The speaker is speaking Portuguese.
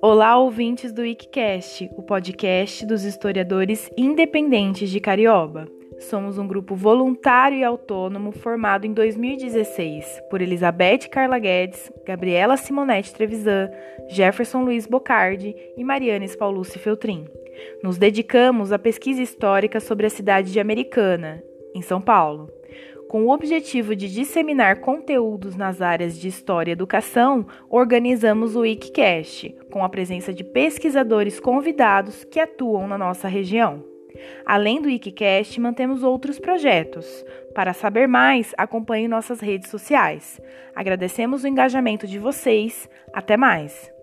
Olá, ouvintes do Wikicast, o podcast dos historiadores independentes de Carioba. Somos um grupo voluntário e autônomo formado em 2016 por Elizabeth Carla Guedes, Gabriela Simonetti Trevisan, Jefferson Luiz Bocardi e Mariana Paulucci Feltrin. Nos dedicamos à pesquisa histórica sobre a cidade de Americana, em São Paulo. Com o objetivo de disseminar conteúdos nas áreas de História e Educação, organizamos o Wikicast, com a presença de pesquisadores convidados que atuam na nossa região. Além do Wikicast, mantemos outros projetos. Para saber mais, acompanhe nossas redes sociais. Agradecemos o engajamento de vocês. Até mais!